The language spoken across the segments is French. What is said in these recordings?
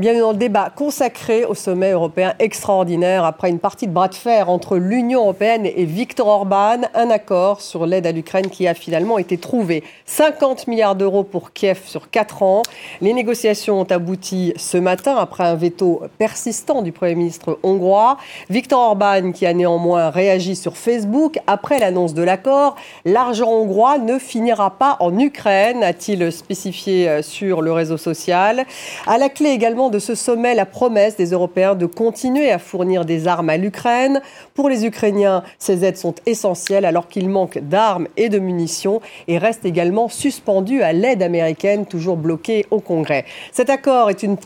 Bienvenue dans le débat consacré au sommet européen extraordinaire après une partie de bras de fer entre l'Union européenne et Viktor Orban, un accord sur l'aide à l'Ukraine qui a finalement été trouvé. 50 milliards d'euros pour Kiev sur 4 ans. Les négociations ont abouti ce matin après un veto persistant du Premier ministre hongrois. Viktor Orban qui a néanmoins réagi sur Facebook après l'annonce de l'accord. L'argent hongrois ne finira pas en Ukraine, a-t-il spécifié sur le réseau social. À la clé également de ce sommet la promesse des Européens de continuer à fournir des armes à l'Ukraine. Pour les Ukrainiens, ces aides sont essentielles alors qu'ils manquent d'armes et de munitions et restent également suspendus à l'aide américaine toujours bloquée au Congrès. Cet accord est une,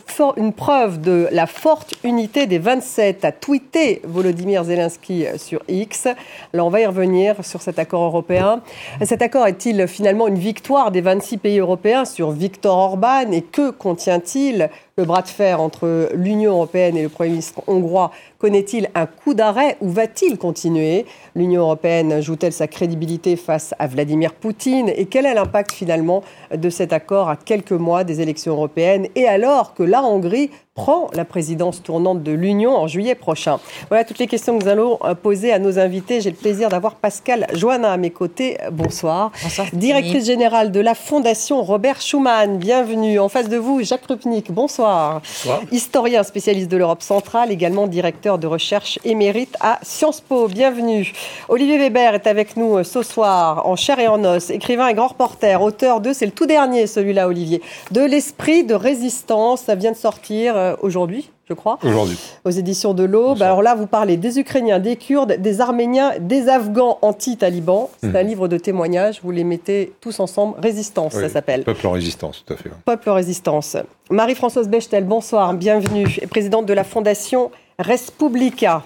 preuve de la forte unité des 27, a tweeté Volodymyr Zelensky sur X. Alors on va y revenir sur cet accord européen. Cet accord est-il finalement une victoire des 26 pays européens sur Viktor Orban et que contient-il? Le bras de entre l'Union européenne et le Premier ministre hongrois connaît-il un coup d'arrêt ou va-t-il continuer? L'Union européenne joue-t-elle sa crédibilité face à Vladimir Poutine? Et quel est l'impact finalement de cet accord à quelques mois des élections européennes? Et alors que la Hongrie prend la présidence tournante de l'Union en juillet prochain Voilà toutes les questions que nous allons euh, poser à nos invités. J'ai le plaisir d'avoir Pascal Joannin à mes côtés. Bonsoir. Bonsoir. Directrice générale de la Fondation Robert Schuman. Bienvenue. En face de vous, Jacques Rupnik. Bonsoir. Bonsoir. Historien spécialiste de l'Europe centrale, également directeur de recherche émérite à Sciences Po. Bienvenue. Olivier Weber est avec nous euh, ce soir en chair et en os, écrivain et grand reporter, auteur de, c'est le tout dernier celui-là Olivier, de l'esprit de résistance. Ça vient de sortir euh, aujourd'hui je crois, aujourd'hui. aux éditions de l'Aube. Alors là, vous parlez des Ukrainiens, des Kurdes, des Arméniens, des Afghans anti-talibans. C'est Mhm. un livre de témoignages, vous les mettez tous ensemble. Résistance, Oui, ça s'appelle. Peuple en résistance, tout à fait. Peuple Résistance. Marie-Françoise Bechtel, bonsoir, bienvenue, et présidente de la Fondation Respublica.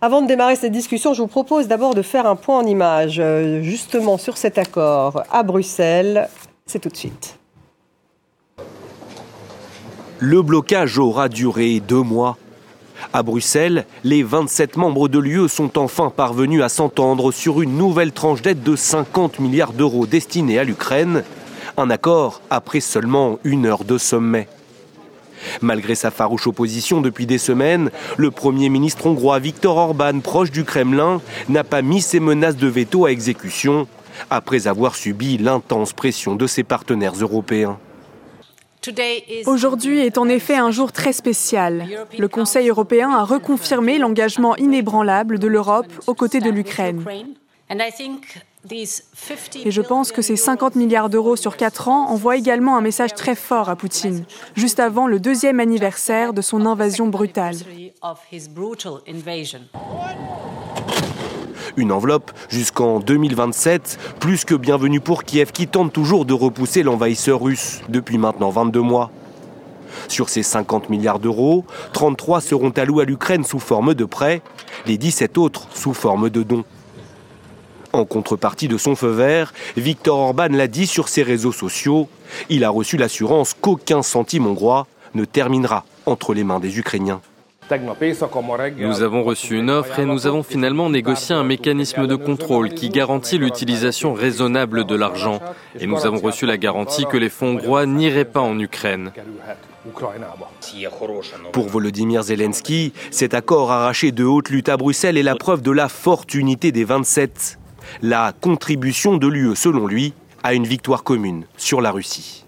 Avant de démarrer cette discussion, je vous propose d'abord de faire un point en image, euh, justement sur cet accord à Bruxelles. C'est tout de suite. Le blocage aura duré deux mois. À Bruxelles, les 27 membres de l'UE sont enfin parvenus à s'entendre sur une nouvelle tranche d'aide de 50 milliards d'euros destinée à l'Ukraine. Un accord après seulement une heure de sommet. Malgré sa farouche opposition depuis des semaines, le Premier ministre hongrois Viktor Orban, proche du Kremlin, n'a pas mis ses menaces de veto à exécution après avoir subi l'intense pression de ses partenaires européens. Aujourd'hui est en effet un jour très spécial. Le Conseil européen a reconfirmé l'engagement inébranlable de l'Europe aux côtés de l'Ukraine. Et je pense que ces 50 milliards d'euros sur 4 ans envoient également un message très fort à Poutine, juste avant le deuxième anniversaire de son invasion brutale. Une enveloppe jusqu'en 2027, plus que bienvenue pour Kiev qui tente toujours de repousser l'envahisseur russe depuis maintenant 22 mois. Sur ces 50 milliards d'euros, 33 seront alloués à l'Ukraine sous forme de prêts, les 17 autres sous forme de dons. En contrepartie de son feu vert, Viktor Orban l'a dit sur ses réseaux sociaux, il a reçu l'assurance qu'aucun centime hongrois ne terminera entre les mains des Ukrainiens. Nous avons reçu une offre et nous avons finalement négocié un mécanisme de contrôle qui garantit l'utilisation raisonnable de l'argent. Et nous avons reçu la garantie que les fonds hongrois n'iraient pas en Ukraine. Pour Volodymyr Zelensky, cet accord arraché de haute lutte à Bruxelles est la preuve de la forte unité des 27. La contribution de l'UE, selon lui, à une victoire commune sur la Russie.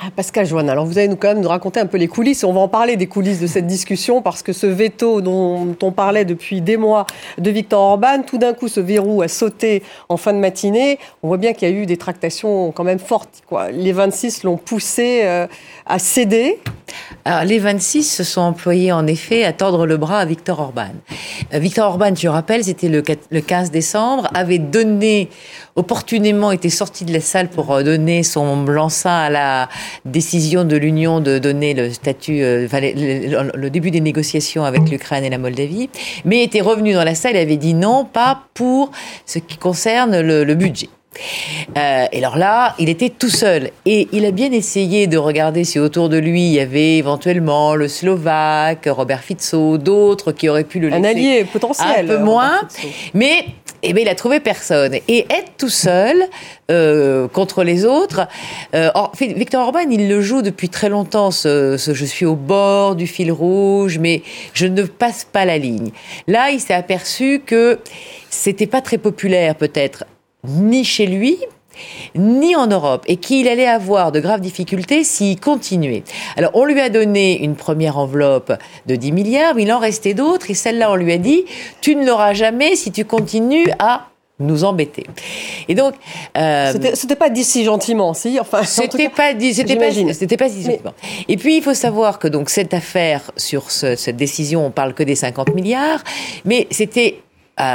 Ah, Pascal Joanne, alors vous allez nous quand même nous raconter un peu les coulisses. On va en parler des coulisses de cette discussion parce que ce veto dont on parlait depuis des mois de Viktor Orban, tout d'un coup ce verrou a sauté en fin de matinée. On voit bien qu'il y a eu des tractations quand même fortes. Quoi. Les 26 l'ont poussé euh, à céder. Alors, les 26 se sont employés en effet à tordre le bras à Viktor Orban. Euh, Viktor Orban, je rappelle, c'était le, le 15 décembre, avait donné, opportunément était sorti de la salle pour euh, donner son blanc-seing à la décision de l'Union de donner le statut, euh, enfin, le, début des négociations avec l'Ukraine et la Moldavie, mais était revenu dans la salle et avait dit non, pas pour ce qui concerne le, le budget. Euh, et alors là, il était tout seul. Et il a bien essayé de regarder si autour de lui, il y avait éventuellement le Slovaque, Robert Fico, d'autres qui auraient pu le laisser Un allié potentiel. un peu moins. Mais eh bien, il a trouvé personne. Et être tout seul euh, contre les autres, euh, Victor Orban, il le joue depuis très longtemps. Ce, je suis au bord du fil rouge, mais je ne passe pas la ligne. Là, il s'est aperçu que c'était pas très populaire, peut-être, ni chez lui, ni en Europe, et qu'il allait avoir de graves difficultés s'il continuait. Alors, on lui a donné une première enveloppe de 10 milliards, mais il en restait d'autres, et celle-là, on lui a dit, tu ne l'auras jamais si tu continues à nous embêter. Et donc, euh, c'était pas dit si gentiment, si. Enfin, c'était pas dit, c'était pas, c'était pas si gentiment. Et puis, il faut savoir que donc cette affaire sur cette décision, on parle que des 50 milliards, mais c'était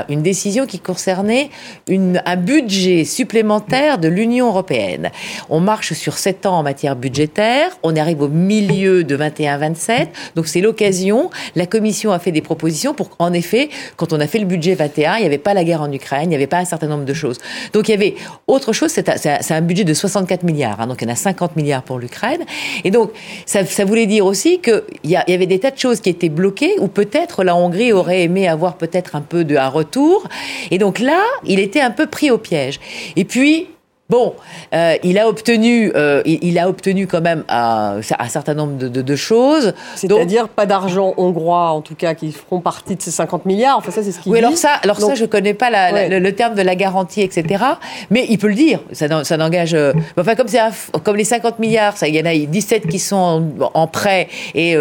une décision qui concernait un budget supplémentaire de l'Union européenne. On marche sur sept ans en matière budgétaire, on arrive au milieu de 21-27, donc c'est l'occasion. La Commission a fait des propositions pour, en effet, quand on a fait le budget 21, il n'y avait pas la guerre en Ukraine, il n'y avait pas un certain nombre de choses. Donc il y avait autre chose, c'est un budget de 64 milliards, hein, donc il y en a 50 milliards pour l'Ukraine. Et donc ça, ça, voulait dire aussi qu'il y, y avait des tas de choses qui étaient bloquées, ou peut-être la Hongrie aurait aimé avoir peut-être un peu de retour. Et donc là, il était un peu pris au piège. Et puis, Bon, euh, il a obtenu, euh, il, a obtenu quand même un, certain nombre de, choses. C'est-à-dire pas d'argent hongrois, en tout cas, qui feront partie de ces 50 milliards. Enfin, ça, c'est ce qu'il oui, alors ça, alors ça, je connais pas le, terme de la garantie, etc. Mais il peut le dire. Ça, ça n'engage. Euh, enfin, comme c'est comme les 50 milliards, ça, il y en a 17 qui sont en, prêt et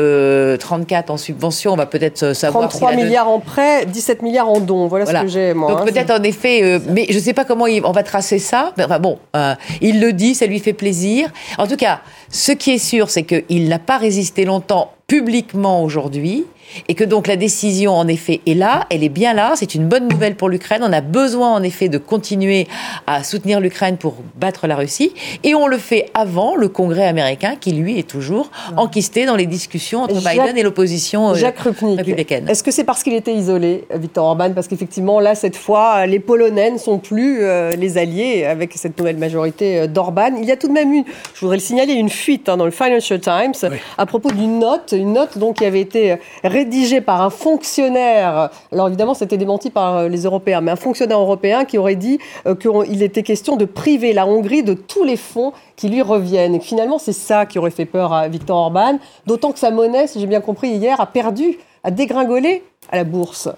34 en subvention. On va peut-être savoir. 33 milliards en prêt, 17 milliards en dons. Voilà, ce que j'ai moi. Donc hein, peut-être en effet, mais je sais pas comment on va tracer ça. Enfin bon. Euh, il le dit, ça lui fait plaisir. En tout cas, ce qui est sûr, c'est qu'il n'a pas résisté longtemps publiquement aujourd'hui et que donc la décision en effet est là, elle est bien là, c'est une bonne nouvelle pour l'Ukraine. On a besoin en effet de continuer à soutenir l'Ukraine pour battre la Russie et on le fait avant le Congrès américain qui lui est toujours enquisté dans les discussions entre Biden et l'opposition euh, républicaine. Est-ce que c'est parce qu'il était isolé, Viktor Orban? Parce qu'effectivement là cette fois les Polonais ne sont plus euh, les alliés avec cette nouvelle majorité euh, d'Orban. Il y a tout de même eu, je voudrais le signaler, une fuite hein, dans le Financial Times à propos d'une note une note donc qui avait été rédigée par un fonctionnaire. Alors évidemment, c'était démenti par euh, les Européens, mais un fonctionnaire européen qui aurait dit euh, qu'il était question de priver la Hongrie de tous les fonds qui lui reviennent. Et finalement, c'est ça qui aurait fait peur à Viktor Orban, d'autant que sa monnaie, si j'ai bien compris hier, a perdu, a dégringolé à la bourse.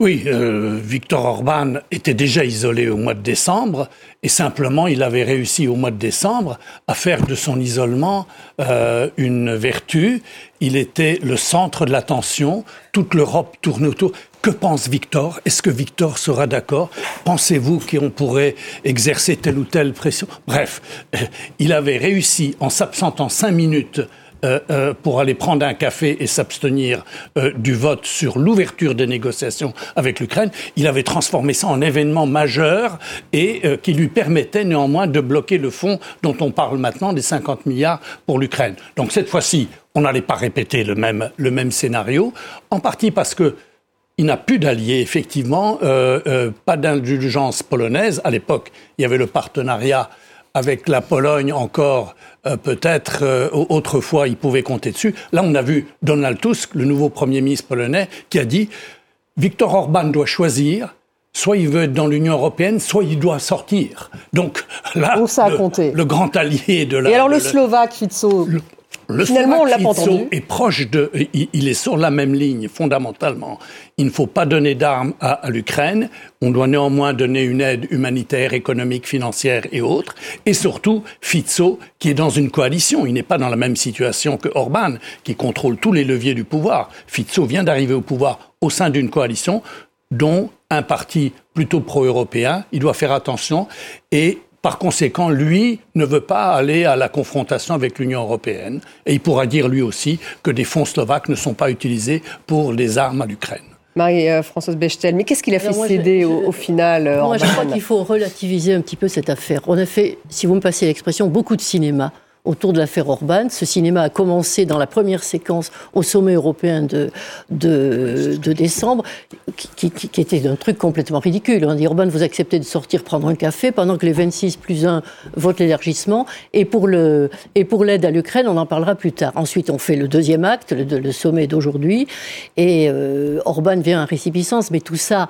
Oui, euh, Victor Orban était déjà isolé au mois de décembre et simplement il avait réussi au mois de décembre à faire de son isolement euh, une vertu. Il était le centre de l'attention, toute l'Europe tournait autour. Que pense Victor? Est-ce que Victor sera d'accord? Pensez-vous qu'on pourrait exercer telle ou telle pression? Bref, euh, il avait réussi en s'absentant cinq minutes euh, euh, pour aller prendre un café et s'abstenir euh, du vote sur l'ouverture des négociations avec l'Ukraine, il avait transformé ça en événement majeur et qui lui permettait néanmoins de bloquer le fonds dont on parle maintenant des 50 milliards pour l'Ukraine. Donc cette fois-ci, on n'allait pas répéter le même, le même scénario, en partie parce que il n'a plus d'alliés, effectivement, pas d'indulgence polonaise. À l'époque, il y avait le partenariat avec la Pologne encore, euh, peut-être euh, autrefois, il pouvait compter dessus. Là, on a vu Donald Tusk, le nouveau Premier ministre polonais, qui a dit Viktor Orban doit choisir. Soit il veut être dans l'Union européenne, soit il doit sortir. Donc là, le, le, grand allié de la. Et alors le Slovaque Fico? Le Finalement, on l'a est proche de, il est sur la même ligne fondamentalement. Il ne faut pas donner d'armes à, l'Ukraine. On doit néanmoins donner une aide humanitaire, économique, financière et autres. Et surtout, Fico, qui est dans une coalition. Il n'est pas dans la même situation que Orban, qui contrôle tous les leviers du pouvoir. Fico vient d'arriver au pouvoir au sein d'une coalition dont un parti plutôt pro-européen. Il doit faire attention et par conséquent, lui ne veut pas aller à la confrontation avec l'Union européenne. Et il pourra dire lui aussi que des fonds slovaques ne sont pas utilisés pour les armes à l'Ukraine. Marie-Françoise Bechtel, mais qu'est-ce qu'il a fait céder au, final Moi, je crois qu'il faut relativiser un petit peu cette affaire. On a fait, si vous me passez l'expression, beaucoup de cinéma autour de l'affaire Orban. Ce cinéma a commencé dans la première séquence au sommet européen de, de, décembre, qui, était un truc complètement ridicule. On dit Orban, vous acceptez de sortir prendre un café pendant que les 26 plus 1 votent l'élargissement. Et pour le et pour l'aide à l'Ukraine, on en parlera plus tard. Ensuite, on fait le deuxième acte, le, sommet d'aujourd'hui, et euh, Orban vient à récipicence. Mais tout ça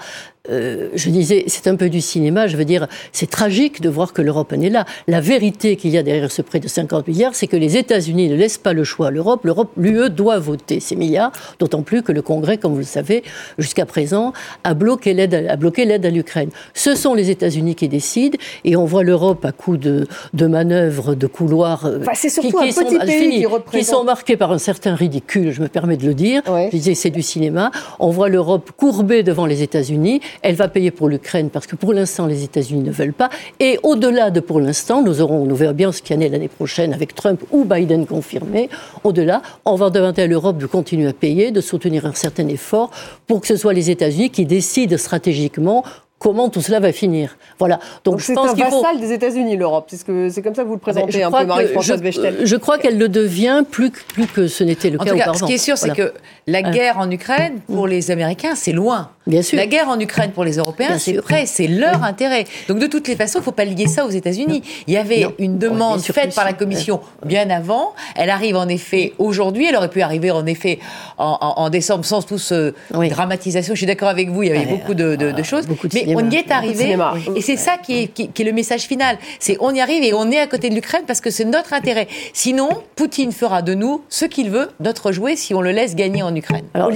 euh, je disais, c'est un peu du cinéma, je veux dire, c'est tragique de voir que l'Europe en est là. La vérité qu'il y a derrière ce prêt de 50 milliards, c'est que les États-Unis ne laissent pas le choix à l'Europe. L'Europe, l'UE doit voter ces milliards, d'autant plus que le Congrès, comme vous le savez, jusqu'à présent, a bloqué l'aide à, l'Ukraine. Ce sont les États-Unis qui décident, et on voit l'Europe à coup de, de manœuvres, de couloirs, euh, c'est surtout qui, un petit sont, qui, représente... qui, sont marqués par un certain ridicule, je me permets de le dire. Je disais, c'est du cinéma. On voit l'Europe courbée devant les États-Unis elle va payer pour l'Ukraine parce que pour l'instant, les États-Unis ne veulent pas. Et au-delà de pour l'instant, nous aurons, nous verrons bien ce qu'il y en est l'année prochaine avec Trump ou Biden confirmé. Au-delà, on va demander à l'Europe de continuer à payer, de soutenir un certain effort pour que ce soit les États-Unis qui décident stratégiquement comment tout cela va finir. Voilà. Donc, je pense c'est un vassal des États-Unis, l'Europe. C'est que c'est comme ça que vous le présentez un peu, Marie-Françoise Bechtel. Je crois qu'elle le devient plus que, plus que ce n'était le en cas tout cas, Ce qui est sûr, c'est que la hein. guerre en Ukraine, pour les Américains, c'est loin. Bien sûr. La guerre en Ukraine pour les Européens, c'est leur intérêt. Donc de toutes les façons, il ne faut pas lier ça aux États-Unis. Il y avait une demande faite par la Commission bien avant. Elle arrive en effet aujourd'hui. Elle aurait pu arriver en effet en, décembre sans toute ce dramatisation. Je suis d'accord avec vous. Il y avait beaucoup de, de, de choses, mais on y est arrivé et c'est ça qui est, qui, est, le message final. C'est on y arrive et on est à côté de l'Ukraine parce que c'est notre intérêt. Sinon, Poutine fera de nous ce qu'il veut, notre jouet, si on le laisse gagner en Ukraine. Alors,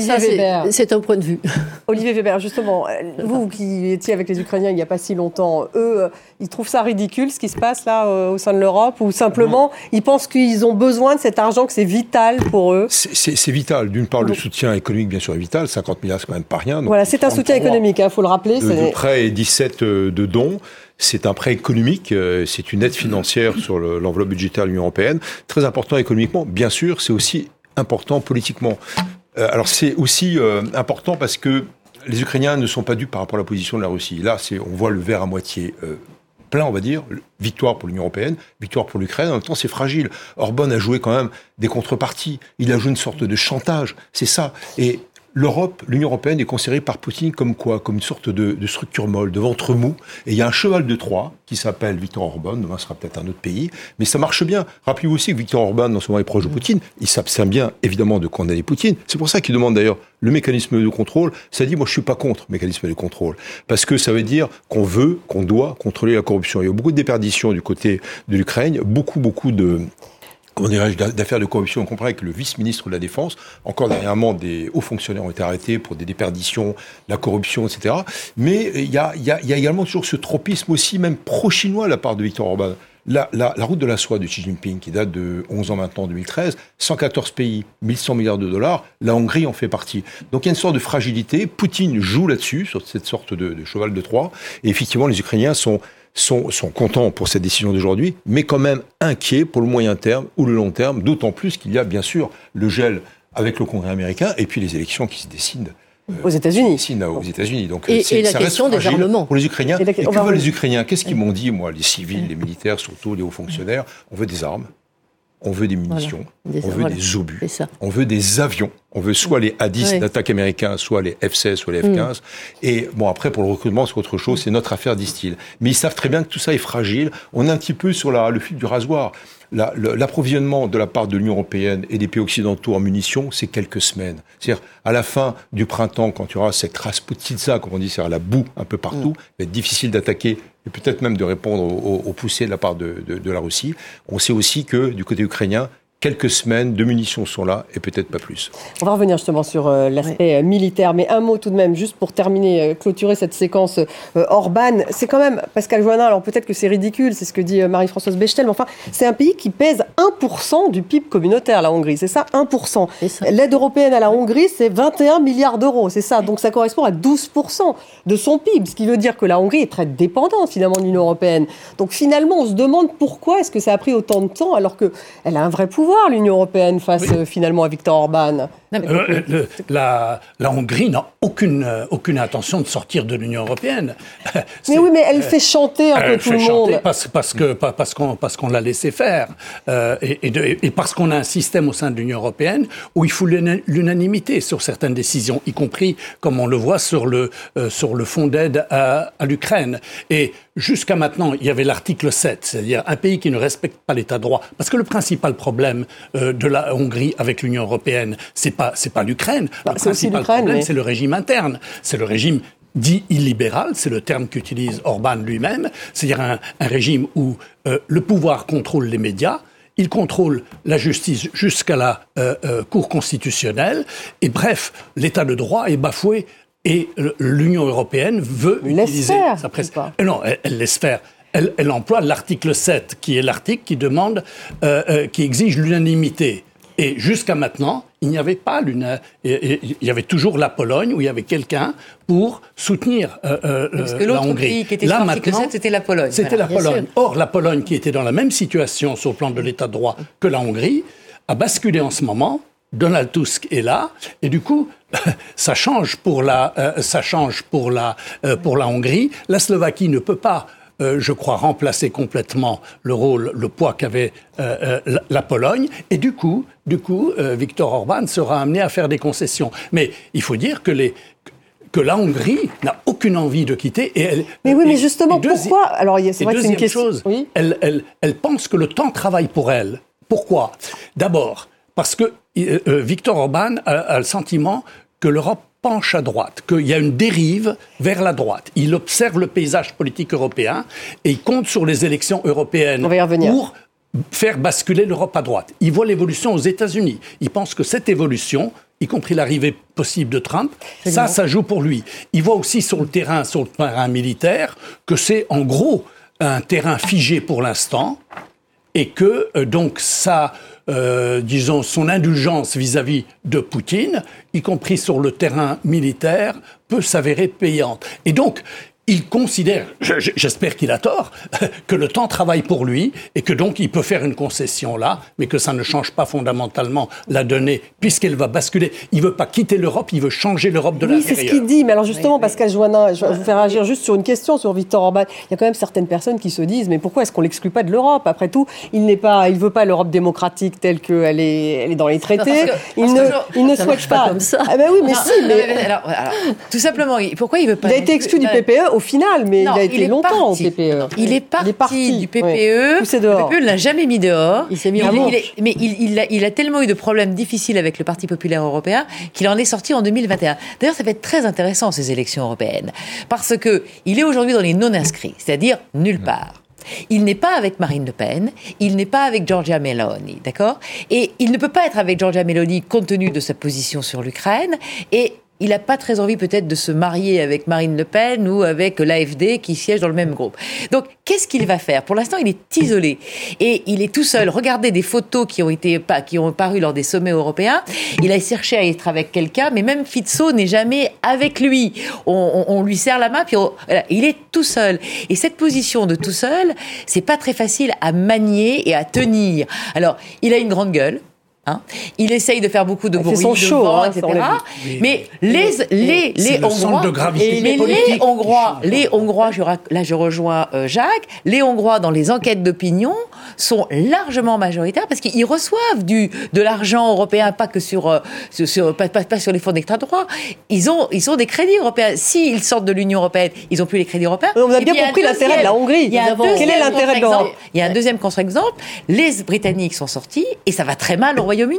c'est un point de vue. Olivier Weber, justement, vous qui étiez avec les Ukrainiens il n'y a pas si longtemps, eux, euh, ils trouvent ça ridicule ce qui se passe là euh, au sein de l'Europe ou simplement ils pensent qu'ils ont besoin de cet argent, que c'est vital pour eux? C'est vital. D'une part, le soutien économique, bien sûr, est vital. 50 milliards, c'est quand même pas rien. voilà, c'est un soutien économique, il hein, faut le rappeler. De, de près et 17 euh, de dons. C'est un prêt économique, euh, c'est une aide financière sur l'enveloppe budgétaire de l'Union européenne. Très important économiquement, bien sûr, c'est aussi important politiquement. Euh, alors c'est aussi important parce que les Ukrainiens ne sont pas dupes par rapport à la position de la Russie. Là, on voit le verre à moitié plein, on va dire. Victoire pour l'Union européenne, victoire pour l'Ukraine. En même temps, c'est fragile. Orban a joué quand même des contreparties. Il a joué une sorte de chantage. C'est ça. Et l'Europe, l'Union européenne est considérée par Poutine comme quoi? Comme une sorte de, structure molle, de ventre mou. Et il y a un cheval de Troie qui s'appelle Victor Orban, demain sera peut-être un autre pays, mais ça marche bien. Rappelez-vous aussi que Victor Orban, dans ce moment, est proche de Poutine. Il s'abstient bien, évidemment, de condamner Poutine. C'est pour ça qu'il demande d'ailleurs le mécanisme de contrôle. Ça dit, moi, je suis pas contre le mécanisme de contrôle. Parce que ça veut dire qu'on veut, qu'on doit contrôler la corruption. Il y a beaucoup de déperditions du côté de l'Ukraine, beaucoup, beaucoup de d'affaires de corruption. On comprend que le vice-ministre de la Défense, encore dernièrement, des hauts fonctionnaires ont été arrêtés pour des déperditions, la corruption, etc. Mais il y a, y, a, y a, également toujours ce tropisme aussi, même pro-chinois la part de Victor Orban. La, la, la, route de la soie de Xi Jinping, qui date de 11 ans maintenant, 2013, 114 pays, 1100 milliards de dollars, la Hongrie en fait partie. Donc il y a une sorte de fragilité. Poutine joue là-dessus, sur cette sorte de, de cheval de Troie. Et effectivement, les Ukrainiens sont sont, sont contents pour cette décision d'aujourd'hui, mais quand même inquiets pour le moyen terme ou le long terme, d'autant plus qu'il y a bien sûr le gel avec le Congrès américain et puis les élections qui se décident euh, aux États-Unis. aux États-Unis. Donc, et, et la question des armements. Pour les Ukrainiens. Et, que veulent les Ukrainiens? Qu'est-ce qu'ils m'ont dit, moi, les civils, les militaires, surtout les hauts fonctionnaires? On veut des armes, on veut des munitions, on veut des obus, on veut des avions, on veut soit les A-10 d'attaque américains, soit les F-16, soit les F-15. Mm. Et bon, après, pour le recrutement, c'est autre chose, c'est notre affaire, disent-ils. Mais ils savent très bien que tout ça est fragile. On est un petit peu sur la, le fil du rasoir. L'approvisionnement de la part de l'Union européenne et des pays occidentaux en munitions, c'est quelques semaines. C'est-à-dire, à la fin du printemps, quand il y aura cette rasputitsa, comme on dit, c'est-à-dire la boue un peu partout, mm. il va être difficile d'attaquer peut-être même de répondre aux, poussées de la part de la Russie. On sait aussi que du côté ukrainien, quelques semaines de munitions sont là et peut-être pas plus. On va revenir justement sur euh, l'aspect euh, militaire, mais un mot tout de même, juste pour terminer, euh, clôturer cette séquence Orban. C'est quand même, Pascal Joannin, alors peut-être que c'est ridicule, c'est ce que dit Marie-Françoise Bechtel, mais enfin, c'est un pays qui pèse 1% du PIB communautaire, la Hongrie, c'est ça 1%. L'aide européenne à la Hongrie, c'est 21 milliards d'euros, c'est ça. Donc ça correspond à 12% de son PIB, ce qui veut dire que la Hongrie est très dépendante finalement de l'Union européenne. Donc finalement, on se demande pourquoi est-ce que ça a pris autant de temps alors qu'elle a un vrai pouvoir l'Union européenne, face euh, finalement à Viktor Orban. Euh, la, Hongrie n'a aucune, euh, aucune intention de sortir de l'Union européenne. Mais oui, mais elle fait chanter un peu tout le monde. Parce, parce que parce qu'on parce qu'on l'a laissé faire et, et, parce qu'on a un système au sein de l'Union européenne où il faut l'unanimité sur certaines décisions, y compris comme on le voit sur le sur le fonds d'aide à, à l'Ukraine. Et jusqu'à maintenant, il y avait l'article 7, c'est-à-dire un pays qui ne respecte pas l'État de droit. Parce que le principal problème euh, de la Hongrie avec l'Union européenne, c'est pas c'est pas l'Ukraine. Bah, le principal problème, c'est le régime interne. C'est le régime dit illibéral, c'est le terme qu'utilise Orban lui-même, c'est-à-dire un, régime où euh, le pouvoir contrôle les médias, il contrôle la justice jusqu'à la euh, euh, Cour constitutionnelle, et bref, l'état de droit est bafoué et l'Union européenne veut utiliser sa presse. Non, elle, laisse faire. Elle, elle emploie l'article 7, qui est l'article qui demande, qui exige l'unanimité. Et jusqu'à maintenant, il n'y avait pas l'une. Il y avait toujours la Pologne où il y avait quelqu'un pour soutenir euh, euh, Parce que la Hongrie. Pays qui était Là maintenant, c'était la Pologne. C'était la Pologne. Or, la Pologne, qui était dans la même situation sur le plan de l'État de droit que la Hongrie, a basculé en ce moment. Donald Tusk est là, et du coup, ça change pour la, euh, ça change pour la, pour la Hongrie. La Slovaquie ne peut pas euh, je crois, remplacer complètement le rôle, le poids qu'avait euh, euh, la, Pologne. Et du coup, du coup, Viktor Orban sera amené à faire des concessions. Mais il faut dire que les que la Hongrie n'a aucune envie de quitter. Et elle, mais oui, mais justement, pourquoi? Alors, c'est vrai que c'est une question. Chose, elle, elle, elle, pense que le temps travaille pour elle. Pourquoi? D'abord, parce que Viktor Orban a, le sentiment que l'Europe penche à droite, qu'il y a une dérive vers la droite. Il observe le paysage politique européen et il compte sur les élections européennes pour faire basculer l'Europe à droite. Il voit l'évolution aux États-Unis. Il pense que cette évolution, y compris l'arrivée possible de Trump, ça, ça joue pour lui. Il voit aussi sur le terrain, sur le terrain militaire, que c'est en gros un terrain figé pour l'instant et que euh, donc ça euh, disons, son indulgence vis-à-vis de Poutine, y compris sur le terrain militaire, peut s'avérer payante. Et donc, il considère, j'espère qu'il a tort, que le temps travaille pour lui et que donc il peut faire une concession là, mais que ça ne change pas fondamentalement la donnée puisqu'elle va basculer. Il veut pas quitter l'Europe, il veut changer l'Europe de oui, l'intérieur. c'est ce qu'il dit. Mais alors justement, Pascal Joannin, je vais vous faire agir juste sur une question sur Victor Orban. Il y a quand même certaines personnes qui se disent, mais pourquoi est-ce qu'on l'exclut pas de l'Europe? Après tout, il n'est pas, il veut pas l'Europe démocratique telle qu'elle est, elle est dans les traités. il, ne, il ne souhaite pas comme ça. Ah ben oui, mais si. Mais... Alors, tout simplement, pourquoi il veut pas Il a été exclu du PPE au final, mais il a été longtemps au PPE. Il est parti, du PPE. Le PPE ne l'a jamais mis dehors. Il s'est mis en Mais il, a, il a tellement eu de problèmes difficiles avec le Parti populaire européen qu'il en est sorti en 2021. D'ailleurs, ça va être très intéressant ces élections européennes parce que il est aujourd'hui dans les non inscrits, c'est-à-dire nulle part. Il n'est pas avec Marine Le Pen, il n'est pas avec Giorgia Meloni, d'accord? Et il ne peut pas être avec Giorgia Meloni compte tenu de sa position sur l'Ukraine et il n'a pas très envie peut-être de se marier avec Marine Le Pen ou avec l'AFD qui siège dans le même groupe. Donc, qu'est-ce qu'il va faire? Pour l'instant, il est isolé et il est tout seul. Regardez des photos qui ont été qui ont paru lors des sommets européens. Il a cherché à être avec quelqu'un, mais même Fizzo n'est jamais avec lui. On, lui serre la main, puis il est tout seul. Et cette position de tout seul, c'est pas très facile à manier et à tenir. Alors, il a une grande gueule. Hein. il essaye de faire beaucoup de bruit, de show, vent, hein, etc. Mais les les les Hongrois, mais les Hongrois, les Hongrois, je, là je rejoins euh, Jacques, les Hongrois dans les enquêtes d'opinion sont largement majoritaires parce qu'ils reçoivent du de l'argent européen, pas que sur, euh, sur pas, pas, sur les fonds d'extra droit. Ils ont ils ont des crédits européens. S'ils sortent de l'Union européenne, ils ont plus les crédits européens. On a bien compris l'intérêt de la Hongrie. Quel est l'intérêt de l'Europe Il y a un deuxième contre-exemple. Les Britanniques sont sortis et ça va très mal au Royaume uni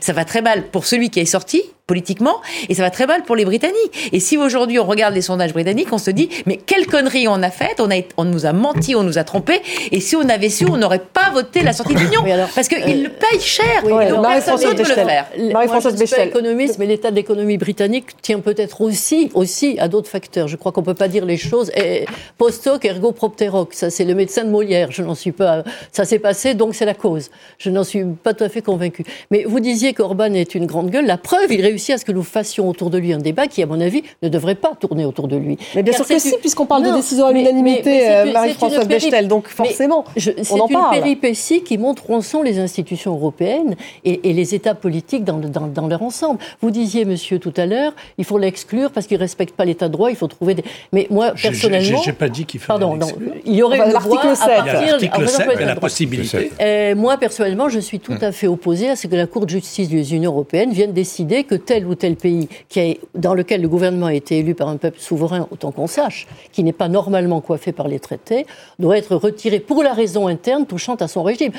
Ça va très mal pour celui qui est sorti politiquement et ça va très mal pour les Britanniques. Et si aujourd'hui on regarde les sondages britanniques, on se dit mais quelle connerie on a faite, on, a, on nous a menti, on nous a trompé et si on avait su, on n'aurait pas voté la sortie de l'Union parce qu'ils euh, le payent cher. Oui, Marie-Françoise Bechtel. Marie-Françoise Bechtel. économiste, mais l'état de l'économie britannique tient peut-être aussi, aussi à d'autres facteurs. Je crois qu'on peut pas dire les choses. Et post hoc ergo propter hoc, ça c'est le médecin de Molière. Je n'en suis pas. Ça s'est passé, donc c'est la cause. Je n'en suis pas tout à fait convaincu. Mais vous disiez qu'Orban est une grande gueule. La preuve, il réussit à ce que nous fassions autour de lui un débat qui, à mon avis, ne devrait pas tourner autour de lui. Mais bien sûr que si, puisqu'on parle de décision à l'unanimité, euh, Marie-Françoise Bechtel. Donc forcément, c'est une péripétie qui montre où en sont les institutions européennes et, les États politiques dans, dans, leur ensemble. Vous disiez, monsieur, tout à l'heure, il faut l'exclure parce qu'il ne respecte pas l'État de droit, il faut trouver des... Mais moi, personnellement... Je n'ai pas dit qu'il fallait Pardon, non, il y aurait l'article 7. L'article 7, la possibilité. moi, personnellement, je suis tout à fait opposé à ce que la Cour de justice des Unions européennes vienne décider que tel ou tel pays qui a, dans lequel le gouvernement a été élu par un peuple souverain, autant qu'on sache, qui n'est pas normalement coiffé par les traités, doit être retiré pour la raison interne touchant à son régime.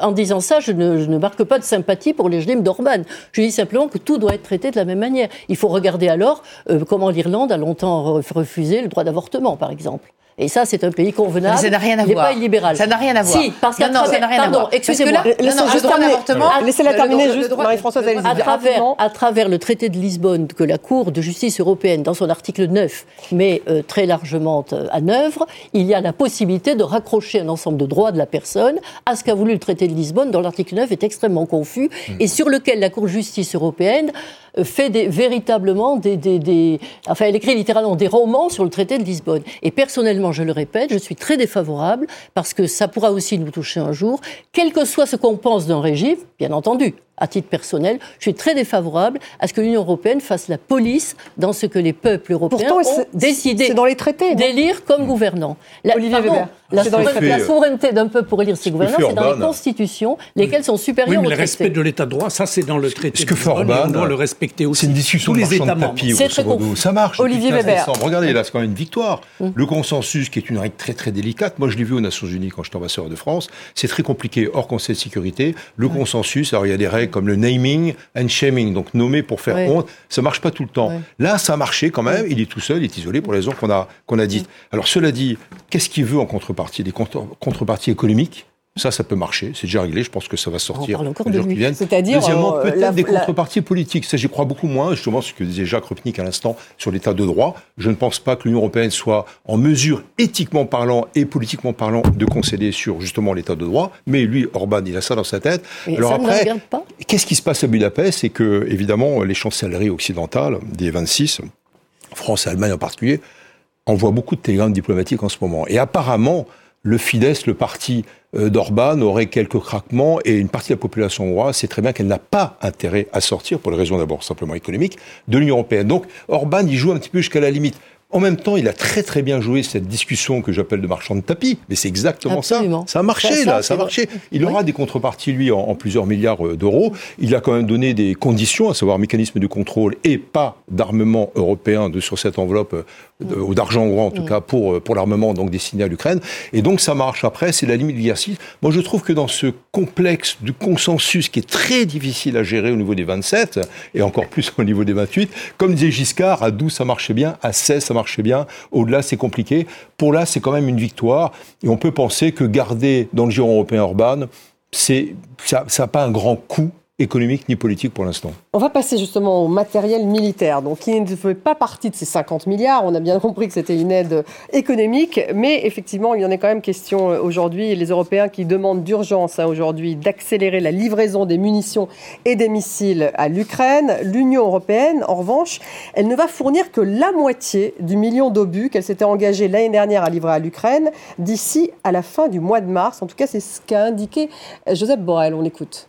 en disant ça, je ne, marque pas de sympathie pour les régimes d'Orban. Je dis simplement que tout doit être traité de la même manière. Il faut regarder alors euh, comment l'Irlande a longtemps refusé le droit d'avortement, par exemple. Et ça, c'est un pays convenable. ça n'a rien à voir. pas illibéral. Ça n'a rien à voir. Si, parce qu'à travers, ça n'a rien à voir. Excusez-moi. Laissez-la terminer juste, Marie-Françoise à travers, à travers le traité de Lisbonne que la Cour de justice européenne, dans son article 9, met euh, très largement euh, en œuvre, il y a la possibilité de raccrocher un ensemble de droits de la personne à ce qu'a voulu le traité de Lisbonne, dont l'article 9 est extrêmement confus hmm. et sur lequel la Cour de justice européenne fait des, véritablement des, des, des, Enfin, elle écrit littéralement des romans sur le traité de Lisbonne. Et personnellement, je le répète, je suis très défavorable parce que ça pourra aussi nous toucher un jour, quel que soit ce qu'on pense d'un régime, bien entendu à titre personnel, je suis très défavorable à ce que l'Union européenne fasse la police dans ce que les peuples européens ont décidé dans les traités, d'élire comme gouvernant. La, Olivier Weber. La, souveraineté, d'un peuple pour élire ses gouvernants, c'est dans les constitutions, lesquelles sont supérieures oui, mais le respect de l'état de droit, ça c'est dans le traité. Ce que fait Orban, on le respecter aussi. C'est une discussion Tous les États membres. Ça marche. Olivier Weber. Regardez, là, c'est quand même une victoire. Hum. Le consensus, qui est une règle très très délicate. Moi, je l'ai vu aux Nations Unies quand j'étais ambassadeur de France. C'est très compliqué hors Conseil de sécurité. Le consensus, alors il y a des règles comme le naming and shaming, donc nommer pour faire honte, ça marche pas tout le temps. Là, ça a marché quand même. Il est tout seul, il est isolé pour les raisons qu'on a qu'on a dites. Alors cela dit, qu'est-ce qu'il veut en contrepartie? Des contreparties économiques ça, ça peut marcher, c'est déjà réglé. Je pense que ça va sortir. On parle de lui. C'est-à-dire, deuxièmement, euh, peut-être des contreparties politiques. Ça, j'y crois beaucoup moins. Justement, ce que disait Jacques Rupnik à l'instant sur l'état de droit. Je ne pense pas que l'Union européenne soit en mesure, éthiquement parlant et politiquement parlant, de concéder sur justement l'état de droit. Mais lui, Orban, il a ça dans sa tête. Alors après, qu'est-ce qui se passe à Budapest? C'est que, évidemment, les chancelleries occidentales des 26, France et Allemagne en particulier, envoient beaucoup de télégrammes diplomatiques en ce moment. Et apparemment, le Fidesz, le parti euh, d'Orban, aurait quelques craquements et une partie de la population hongroise sait très bien qu'elle n'a pas intérêt à sortir, pour les raisons d'abord simplement économiques, de l'Union européenne. Donc Orban, il joue un petit peu jusqu'à la limite. En même temps, il a très très bien joué cette discussion que j'appelle de marchand de tapis. Mais c'est exactement ça. Ça a marché là, ça a marché. Il aura des contreparties lui en, plusieurs milliards euh, d'euros. Il a quand même donné des conditions, à savoir mécanisme de contrôle et pas d'armement européen de sur cette enveloppe euh, ou d'argent hongrois en tout mm. cas pour euh, pour l'armement donc destiné à l'Ukraine. Et donc ça marche. Après, c'est la limite de l'exercice. Moi, je trouve que dans ce complexe du consensus qui est très difficile à gérer au niveau des 27 et encore plus au niveau des 28, comme disait Giscard, à 12 ça marchait bien, à 16 ça marchait marchait bien. Au-delà, c'est compliqué. Pour là, c'est quand même une victoire. Et on peut penser que garder dans le giron européen Orban, c'est, ça n'a pas un grand coût économique ni politique pour l'instant. On va passer justement au matériel militaire, donc qui ne fait pas partie de ces 50 milliards. On a bien compris que c'était une aide économique, mais effectivement, il y en est quand même question euh, aujourd'hui. Les Européens qui demandent d'urgence hein, aujourd'hui d'accélérer la livraison des munitions et des missiles à l'Ukraine. L'Union européenne, en revanche, elle ne va fournir que la moitié du million d'obus qu'elle s'était engagée l'année dernière à livrer à l'Ukraine d'ici à la fin du mois de mars. En tout cas, c'est ce qu'a indiqué Joseph Borrell. On écoute.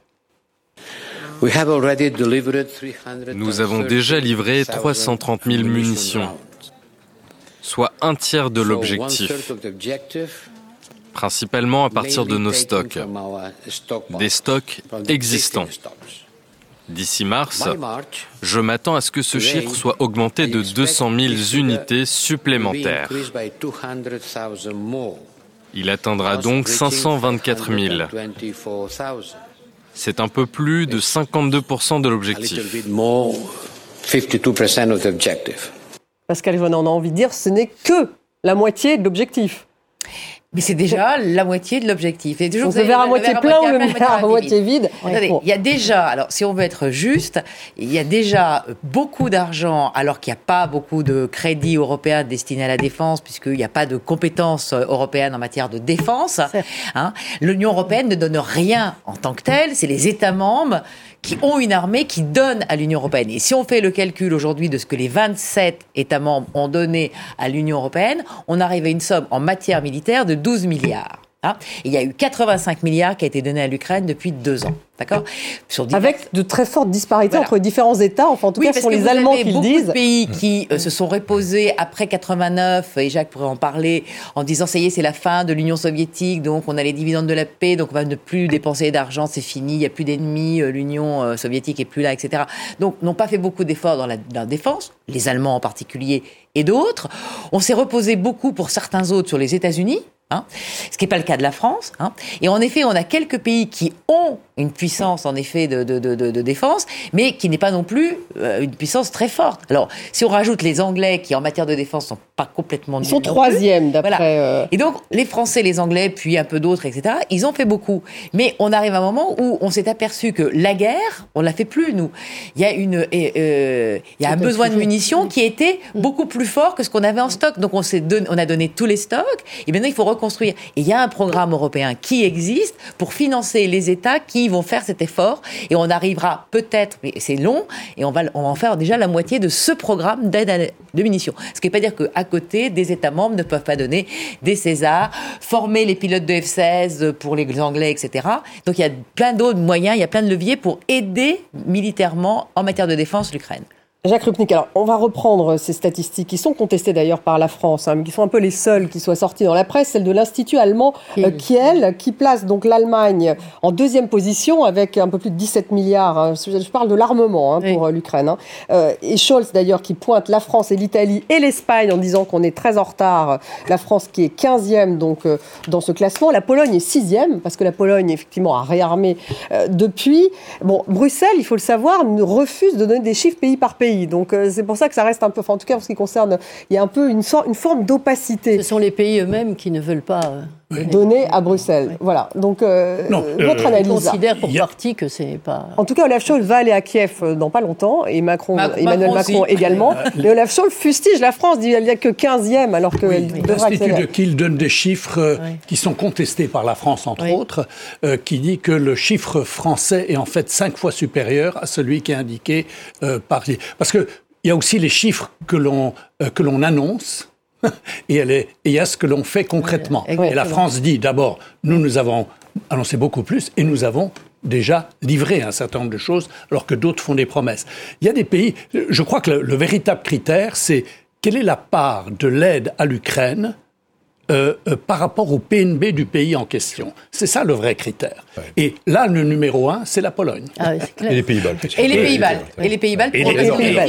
Nous avons déjà livré 330 000 munitions, soit un tiers de l'objectif, principalement à partir de nos stocks, des stocks existants. D'ici mars, je m'attends à ce que ce chiffre soit augmenté de 200 000 unités supplémentaires. Il atteindra donc 524 000. C'est un peu plus de 52% de l'objectif. Pascal on a envie de dire ce n'est que la moitié de l'objectif. Mais c'est déjà la moitié de l'objectif. Et toujours, verre à moitié plein ou le verre à moitié vide. Il y a déjà, alors si on veut être juste, il y a déjà beaucoup d'argent, alors qu'il n'y a pas beaucoup de crédits européens destinés à la défense, puisqu'il n'y a pas de compétences européennes en matière de défense. Hein. L'Union européenne ne donne rien en tant que telle. C'est les États membres qui ont une armée qui donne à l'Union européenne. Et si on fait le calcul aujourd'hui de ce que les 27 États membres ont donné à l'Union européenne, on arrive à une somme en matière militaire de 12 milliards. Hein. il y a eu 85 milliards qui a été donné à l'Ukraine depuis deux ans. D'accord? Avec de très fortes disparités entre différents États, enfin en tout cas, ce sont les Allemands qui le disent. beaucoup de pays qui euh, se sont reposés après 89, et Jacques pourrait en parler, en disant ça y est, c'est la fin de l'Union soviétique, donc on a les dividendes de la paix, donc on va ne plus dépenser d'argent, c'est fini, il n'y a plus d'ennemis, euh, l'Union euh, soviétique est plus là, etc. Donc n'ont pas fait beaucoup d'efforts dans la défense, les Allemands en particulier et d'autres. On s'est reposé beaucoup pour certains autres sur les États-Unis, Hein, ce qui n'est pas le cas de la France. Hein. Et en effet, on a quelques pays qui ont une puissance, en effet, de, de, de, de défense, mais qui n'est pas non plus euh, une puissance très forte. Alors, si on rajoute les Anglais, qui en matière de défense sont pas complètement Ils sont troisième, d'après... Euh, Et donc, les Français, les Anglais, puis un peu d'autres, etc., ils ont fait beaucoup. Mais on arrive à un moment où on s'est aperçu que la guerre, on la fait plus, nous. Il y a, une, euh, il y a un besoin de munitions qui était beaucoup plus fort que ce qu'on avait en stock. Donc, on, a donné tous les stocks, et maintenant, il faut construire. Et il y a un programme européen qui existe pour financer les États qui vont faire cet effort. Et on arrivera peut-être, mais c'est long, et on va, en faire déjà la moitié de ce programme d'aide de munitions. Ce qui ne veut pas dire qu'à côté, des États membres ne peuvent pas donner des Césars, former les pilotes de F-16 pour les Anglais, etc. Donc il y a plein d'autres moyens, il y a plein de leviers pour aider militairement en matière de défense l'Ukraine. Jacques Rupnik, alors on va reprendre ces statistiques qui sont contestées d'ailleurs par la France, hein, mais qui sont un peu les seules qui soient sorties dans la presse, celle de l'Institut allemand euh, Kiel, qui place donc l'Allemagne en deuxième position avec un peu plus de 17 milliards. Hein. je parle de l'armement hein, pour euh, l'Ukraine. Euh, et Scholz d'ailleurs qui pointe la France et l'Italie et l'Espagne en disant qu'on est très en retard. La France qui est 15e donc euh, dans ce classement, la Pologne est 6e parce que la Pologne effectivement a réarmé depuis. Bon, Bruxelles, il faut le savoir, refuse de donner des chiffres pays par pays. Donc euh, c'est pour ça que ça reste un peu, en tout cas en ce qui concerne, il y a un peu une, une forme d'opacité. Ce sont les pays eux-mêmes qui ne veulent pas euh, donner à Bruxelles. Voilà. Donc euh, votre analyse. Je considère pour partie que c'est pas. En tout cas, Olaf Scholz va aller à Kiev dans pas longtemps et Macron, Emmanuel Macron, également. Mais Olaf Scholz fustige la France, dit qu'il n'y a que 15e alors que L'Institut de Kiel donne des chiffres qui sont contestés par la France entre autres, qui dit que le chiffre français est en fait cinq fois supérieur à celui qui est indiqué par parce que il y a aussi les chiffres que l'on euh, que l'on annonce et il y a ce que l'on fait concrètement. et la France dit d'abord, nous nous avons annoncé beaucoup plus et nous avons déjà livré un certain nombre de choses alors que d'autres font des promesses. Il y a des pays, je crois que le véritable critère, c'est quelle est la part de l'aide à l'Ukraine euh, euh, par rapport au PNB du pays en question. C'est ça le vrai critère. Et là, le numéro un, c'est la Pologne. Ah et les Pays-Bas. Et les Pays-Bas. Et les Pays-Bas, et les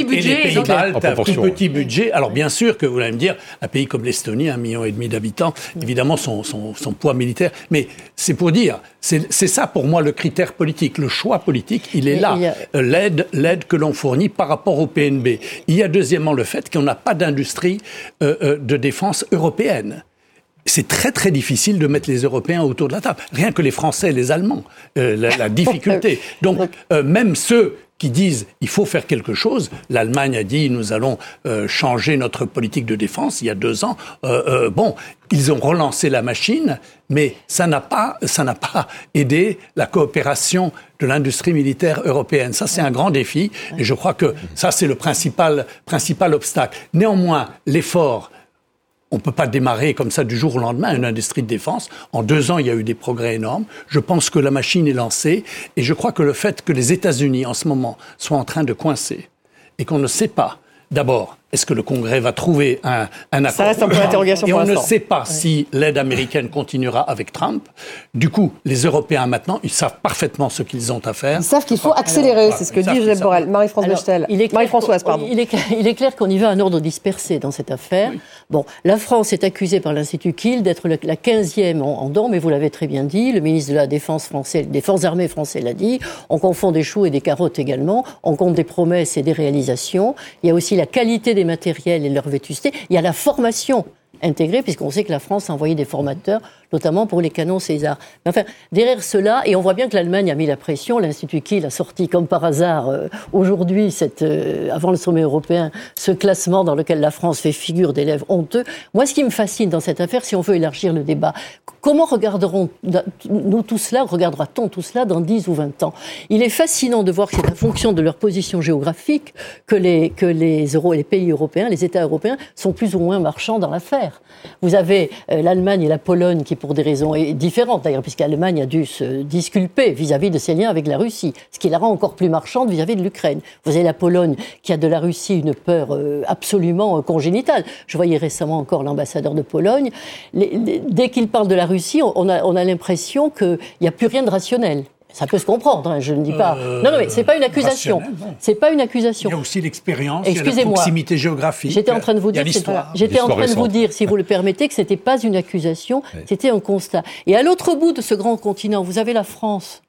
Pays-Bas, un plus petit budget. Alors bien sûr que vous allez me dire, un pays comme l'Estonie, un million et demi d'habitants, évidemment son, son, son, poids militaire. Mais c'est pour dire, c'est ça pour moi le critère politique. Le choix politique, il est là. Euh, l'aide, l'aide que l'on fournit par rapport au PNB. Il y a deuxièmement le fait qu'on n'a pas d'industrie de défense européenne c'est très très difficile de mettre les Européens autour de la table. Rien que les Français et les Allemands, euh, la, difficulté. Donc euh, même ceux qui disent il faut faire quelque chose. L'Allemagne a dit nous allons euh, changer notre politique de défense il y a deux ans. bon, ils ont relancé la machine, mais ça n'a pas ça n'a pas aidé la coopération de l'industrie militaire européenne. Ça c'est un grand défi et je crois que ça c'est le principal principal obstacle. Néanmoins, l'effort on ne peut pas démarrer comme ça du jour au lendemain une industrie de défense. En deux ans, il y a eu des progrès énormes. Je pense que la machine est lancée et je crois que le fait que les États-Unis, en ce moment, soient en train de coincer et qu'on ne sait pas, d'abord, est-ce que le Congrès va trouver un, un accord Ça reste un peu d'interrogation Et on ne sait pas si l'aide américaine continuera avec Trump. Du coup, les Européens maintenant, ils savent parfaitement ce qu'ils ont à faire. Ils savent qu'il faut accélérer, c'est ce que dit Joseph Borrell. Marie-France Bechtel. Marie-Françoise, pardon. Il est, il est clair qu'on y va à un ordre dispersé dans cette affaire. Bon, la France est accusée par l'Institut Kiel d'être la 15e en, en don, mais vous l'avez très bien dit, le ministre de la Défense français, des Forces armées français l'a dit. On confond des choux et des carottes également. On compte des promesses et des réalisations. Il y a aussi la qualité des matériels et leur vétusté. Il y a la formation intégrée, puisqu'on sait que la France a envoyé des formateurs notamment pour les canons César. Mais enfin, derrière cela, et on voit bien que l'Allemagne a mis la pression, l'Institut Kiel a sorti comme par hasard euh, aujourd'hui, euh, avant le sommet européen, ce classement dans lequel la France fait figure d'élève honteux. Moi, ce qui me fascine dans cette affaire, si on veut élargir le débat, comment regarderons nous tout cela, regardera-t-on tout cela dans 10 ou 20 ans? Il est fascinant de voir que c'est en fonction de leur position géographique que les, que les, les pays européens, les États européens sont plus ou moins marchands dans l'affaire. Vous avez euh, l'Allemagne et la Pologne qui, pour des raisons différentes d'ailleurs, puisque l'Allemagne a dû se disculper vis-à-vis de ses liens avec la Russie, ce qui la rend encore plus marchande vis-à-vis de l'Ukraine. Vous avez la Pologne qui a de la Russie une peur euh, absolument euh, congénitale. Je voyais récemment encore l'ambassadeur de Pologne. dès qu'il parle de la Russie, on a, on a l'impression qu'il n'y a plus rien de rationnel. Ça peut se comprendre, hein, je ne dis pas. Euh, non, non, mais c'est pas une accusation. C'est pas une accusation. Il y a aussi l'expérience, la proximité géographique. J'étais en train de vous dire, j'étais en train de vous dire, si vous le permettez, que c'était pas une accusation, c'était un constat. Et à l'autre bout de ce grand continent, vous avez la France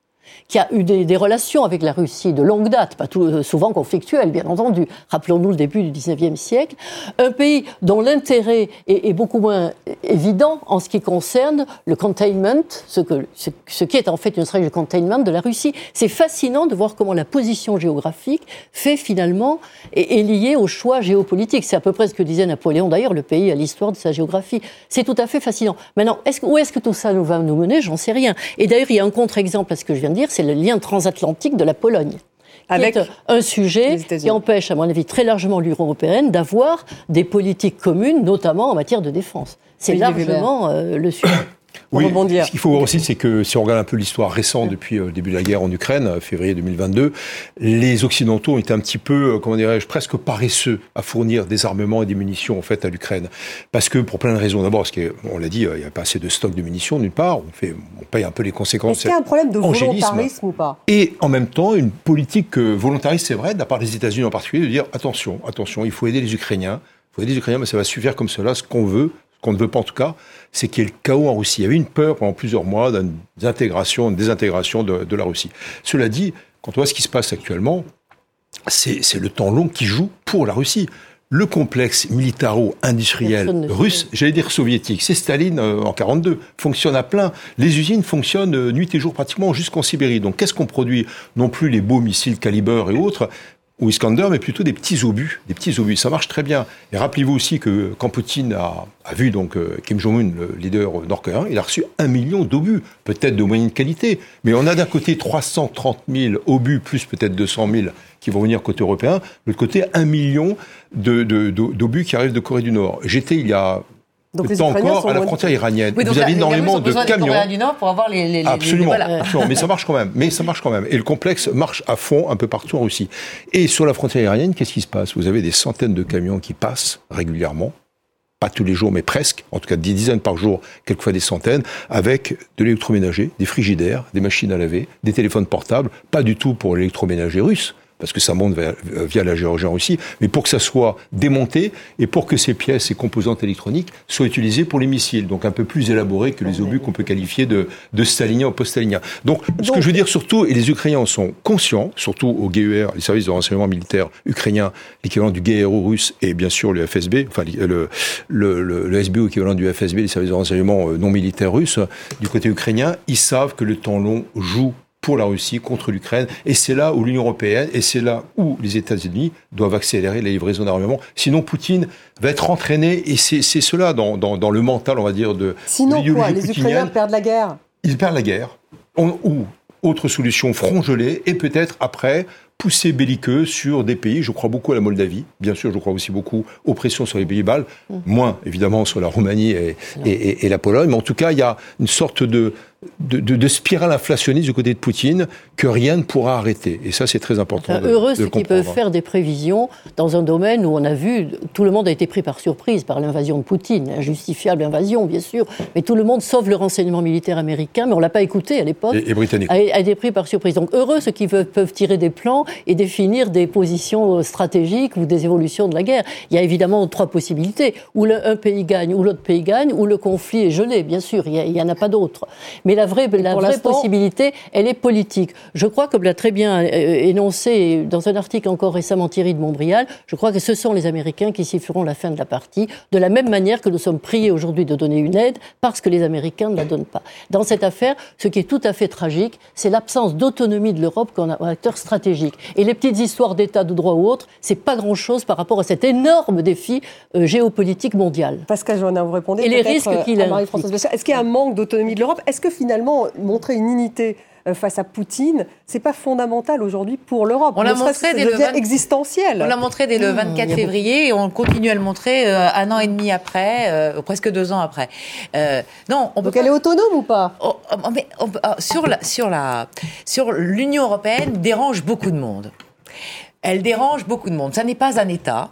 qui a eu des, relations avec la Russie de longue date, pas tout, euh, souvent conflictuelles, bien entendu. Rappelons-nous le début du XIXe siècle. Un pays dont l'intérêt est, beaucoup moins évident en ce qui concerne le containment, ce, qui est en fait une stratégie de containment de la Russie. C'est fascinant de voir comment la position géographique fait finalement est, est liée au choix géopolitique. C'est à peu près ce que disait Napoléon. D'ailleurs, le pays a l'histoire de sa géographie. C'est tout à fait fascinant. Maintenant, où est-ce que tout ça nous va nous mener? J'en sais rien. Et d'ailleurs, il y a un contre-exemple à ce que je viens de dire c'est le lien transatlantique de la Pologne. Avec un sujet qui empêche, à mon avis, très largement l'Union européenne d'avoir des politiques communes, notamment en matière de défense. C'est largement euh, le sujet oui, Ce qu'il faut voir aussi, c'est que si on regarde un peu l'histoire récente depuis euh, le début de la guerre en Ukraine, euh, février 2022, les Occidentaux ont été un petit peu, euh, comment dirais-je, presque paresseux à fournir des armements et des munitions en fait à l'Ukraine, parce que pour plein de raisons. D'abord, parce qu'on l'a dit, il n'y a pas assez de stock de munitions d'une part. On fait, on paye un peu les conséquences. Est-ce qu'il y a un problème de volontarisme ou pas? Et en même temps, une politique volontariste, c'est vrai, de la part des États-Unis en particulier, de dire attention, attention, il faut aider les Ukrainiens. Il faut aider les Ukrainiens, mais ça va suffire comme cela. Ce qu'on veut, qu'on ne veut pas en tout cas, c'est qu'il y ait le chaos en Russie. Il y avait une peur pendant plusieurs mois d'une désintégration, une désintégration de, la Russie. Cela dit, quand on voit ce qui se passe actuellement, c'est le temps long qui joue pour la Russie. Le complexe militaro-industriel russe, j'allais dire soviétique, c'est Staline euh, en 42, fonctionne à plein. Les usines fonctionnent euh, nuit et jour pratiquement jusqu'en Sibérie. Donc qu'est-ce qu'on produit? Non plus les beaux missiles Caliber et autres, ou Iskander, mais plutôt des petits obus, des petits obus. Ça marche très bien. Et rappelez-vous aussi que quand Poutine a, vu donc euh, Kim Jong-un, le leader nord-coréen, il a reçu un million d'obus, peut-être de moyenne qualité, mais on a d'un côté 330 000 obus plus peut-être 200 000 qui vont venir côté européen, de l'autre côté un million d'obus de, de, qui arrivent de Corée du Nord. J'étais il y a donc les encore à la frontière iranienne. vous avez énormément de camions. du Nord pour avoir les, les absolument, absolument, mais ça marche quand même. Mais ça marche quand même. Et le complexe marche à fond un peu partout en Russie. Et sur la frontière iranienne, qu'est-ce qui se passe? Vous avez des centaines de camions qui passent régulièrement pas tous les jours, mais presque, en tout cas des dizaines par jour, quelquefois des centaines, avec de l'électroménager, des frigidaires, des machines à laver, des téléphones portables, pas du tout pour l'électroménager russe, parce que ça monte via, la Géorgie en Russie, mais pour que ça soit démonté et pour que ces pièces et composantes électroniques soient utilisées pour les missiles, donc un peu plus élaborés que les obus qu'on peut qualifier de, de staliniens ou post-staliniens. Donc, ce que je veux dire surtout, et les Ukrainiens en sont conscients, surtout au GUR, les services de renseignement militaire ukrainiens, l'équivalent du GRU russe et bien sûr le FSB, enfin le, le, le, le SBU équivalent du FSB, les services de renseignement euh, non militaires russes, du côté ukrainien, ils savent que le temps long joue pour la Russie contre l'Ukraine. Et c'est là où l'Union européenne et c'est là où les États-Unis doivent accélérer les livraisons d'armement. Sinon, Poutine va être entraîné et c'est cela dans, dans, le mental, on va dire, de. Sinon quoi Les Ukrainiens perdent la guerre? Ils perdent la guerre. ou autre solution, front gelé et peut-être après poussée belliqueux sur des pays. Je crois beaucoup à la Moldavie. Bien sûr, je crois aussi beaucoup aux pressions sur les pays baltes. Mmh. Moins, évidemment, sur la Roumanie et, et, la Pologne. Mais en tout cas, il y a une sorte de, de, de, spirale inflationniste du côté de Poutine que rien ne pourra arrêter. Et ça, c'est très important. Enfin, heureux ceux qui peuvent faire des prévisions dans un domaine où on a vu, tout le monde a été pris par surprise par l'invasion de Poutine, injustifiable invasion, bien sûr, mais tout le monde, sauf le renseignement militaire américain, mais on l'a pas écouté à l'époque, et, britannique, a, été pris par surprise. Donc heureux ceux qui peuvent, peuvent tirer des plans et définir des positions stratégiques ou des évolutions de la guerre. Il y a évidemment trois possibilités où un pays gagne, ou l'autre pays gagne, ou le conflit est gelé, bien sûr. Il n'y en a pas d'autre. Mais la vraie, la vraie possibilité, elle est politique. Je crois, comme l'a très bien euh, énoncé dans un article encore récemment Thierry de Montbrial, je crois que ce sont les Américains qui siffleront la fin de la partie, de la même manière que nous sommes priés aujourd'hui de donner une aide parce que les Américains ne la donnent pas. Dans cette affaire, ce qui est tout à fait tragique, c'est l'absence d'autonomie de l'Europe comme acteur stratégique. Et les petites histoires d'État de droit ou autre, c'est pas grand-chose par rapport à cet énorme défi euh, géopolitique mondial. Pascal Joannin, vous répondez. Et les risques qu'il a. Est-ce qu'il y a un manque d'autonomie de l'Europe? Est-ce que finalement, montrer une unité euh, face à Poutine, c'est pas fondamental aujourd'hui pour l'Europe. On l'a montré dès le existentiel. On l'a montré dès le 24 mmh, février et on continue à le montrer euh, un an et demi après, euh, presque deux ans après. non, on Donc elle est autonome ou pas? Oh, oh, mais, oh, Sur la, sur la, sur l'Union européenne dérange beaucoup de monde. Elle dérange beaucoup de monde. Ça n'est pas un État.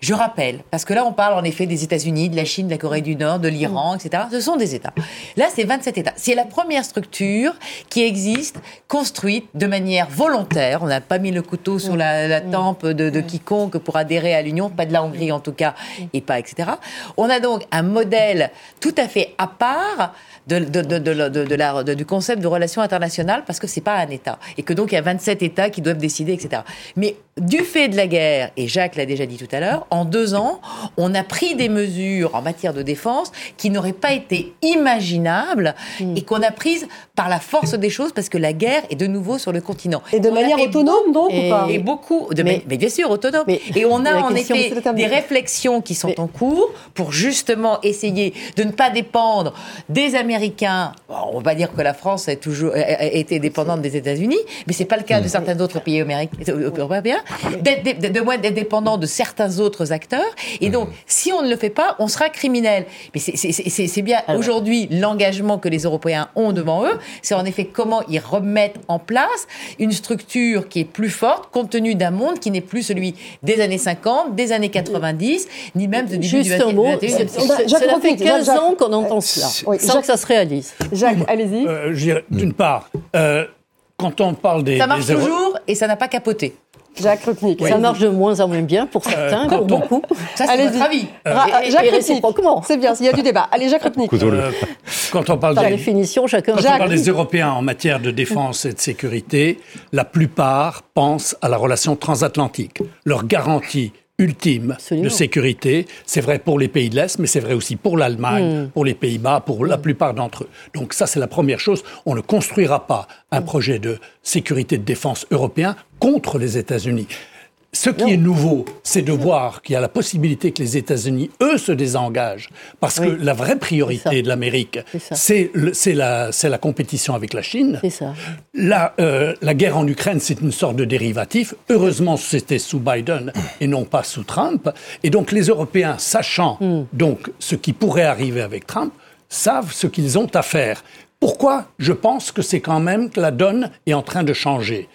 Je rappelle, parce que là on parle en effet des États-Unis, de la Chine, de la Corée du Nord, de l'Iran, etc. Ce sont des États. Là c'est 27 États. C'est la première structure qui existe, construite de manière volontaire. On n'a pas mis le couteau sur la, tempe de, quiconque pour adhérer à l'Union, pas de la Hongrie en tout cas, et pas etc. On a donc un modèle tout à fait à part de, de, du concept de relation internationale parce que c'est pas un État et que donc il y a 27 États qui doivent décider, etc. Mais du fait de la guerre, et Jacques l'a déjà dit tout à l'heure, en deux ans, on a pris des mesures en matière de défense qui n'auraient pas été imaginables hmm. et qu'on a prises par la force des choses parce que la guerre est de nouveau sur le continent. Et de manière autonome, donc, et, ou pas Et beaucoup, de, mais, bien sûr, autonome. et on a en effet des réflexions qui sont en cours pour justement essayer de ne pas dépendre des Américains. On va dire que la France a toujours été dépendante des États-Unis, mais c'est pas le cas de certains autres pays européens, de moins dépendant de certains autres acteurs. Et donc, si on ne le fait pas, on sera criminel. Mais c'est bien aujourd'hui l'engagement que les Européens ont devant eux, c'est en effet comment ils remettent en place une structure qui est plus forte, compte tenu d'un monde qui n'est plus celui des années 50, des années 90, ni même de début Juste du 21 Ça fait 15 ans qu'on entend cela, sans que ça se réalise. Jacques, allez-y. Euh, D'une part, euh, quand on parle des... Ça marche toujours et ça n'a pas capoté. Jacques Rupnik. Ça marche de moins en moins bien pour euh, certains, pour beaucoup. Ça, c'est votre avis. Euh, Jacques Rupnik. C'est bien, il y a du débat. Allez, Jacques Rupnik. Euh, quand on parle, des, définition, chacun... quand on parle des Européens en matière de défense et de sécurité, la plupart pensent à la relation transatlantique. Leur garantie ultime de sécurité. C'est vrai pour les pays de l'Est, mais c'est vrai aussi pour l'Allemagne, hmm. pour les Pays-Bas, pour la plupart d'entre eux. Donc ça, c'est la première chose. On ne construira pas un projet de sécurité de défense européen contre les États-Unis. Ce qui est nouveau, c'est de voir qu'il y a la possibilité que les États-Unis, eux, se désengagent. Parce que la vraie priorité de l'Amérique, c'est la, la compétition avec la Chine. Ça. La, euh, la guerre en Ukraine, c'est une sorte de dérivatif. Heureusement, c'était sous Biden et non pas sous Trump. Et donc, les Européens, sachant hmm. donc ce qui pourrait arriver avec Trump, savent ce qu'ils ont à faire. Pourquoi? Je pense que c'est quand même que la donne est en train de changer